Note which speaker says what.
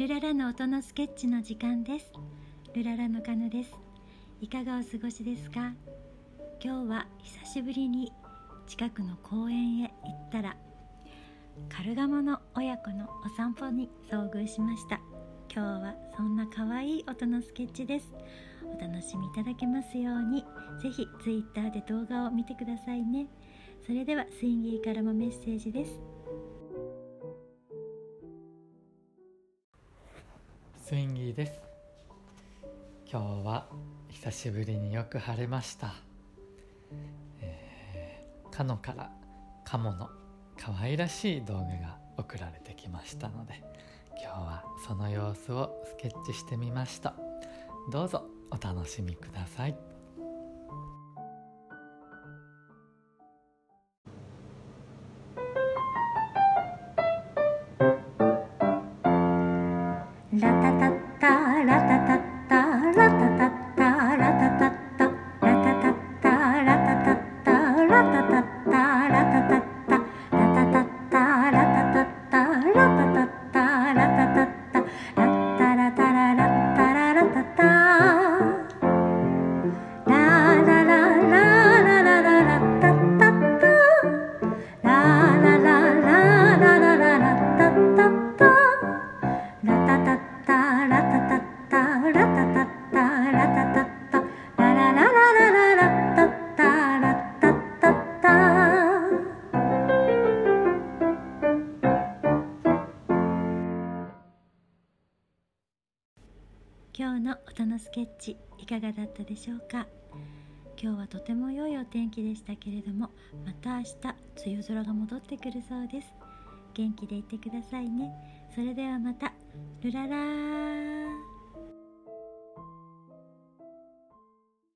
Speaker 1: ルララの音のスケッチの時間です。ルララのカヌです。いかがお過ごしですか？今日は久しぶりに近くの公園へ行ったらカルガモの親子のお散歩に遭遇しました。今日はそんな可愛い音のスケッチです。お楽しみいただけますように。ぜひ Twitter で動画を見てくださいね。それではスインギーからもメッセージです。
Speaker 2: スインギーです。今日は久しぶりによく晴れました、えー、カノからカモの可愛らしい動画が送られてきましたので今日はその様子をスケッチしてみました。どうぞお楽しみください。
Speaker 1: 今日の音のスケッチいかがだったでしょうか？今日はとても良いお天気でしたけれどもまた明日梅雨空が戻ってくるそうです。元気でいてくださいね。それではまた。ルララー。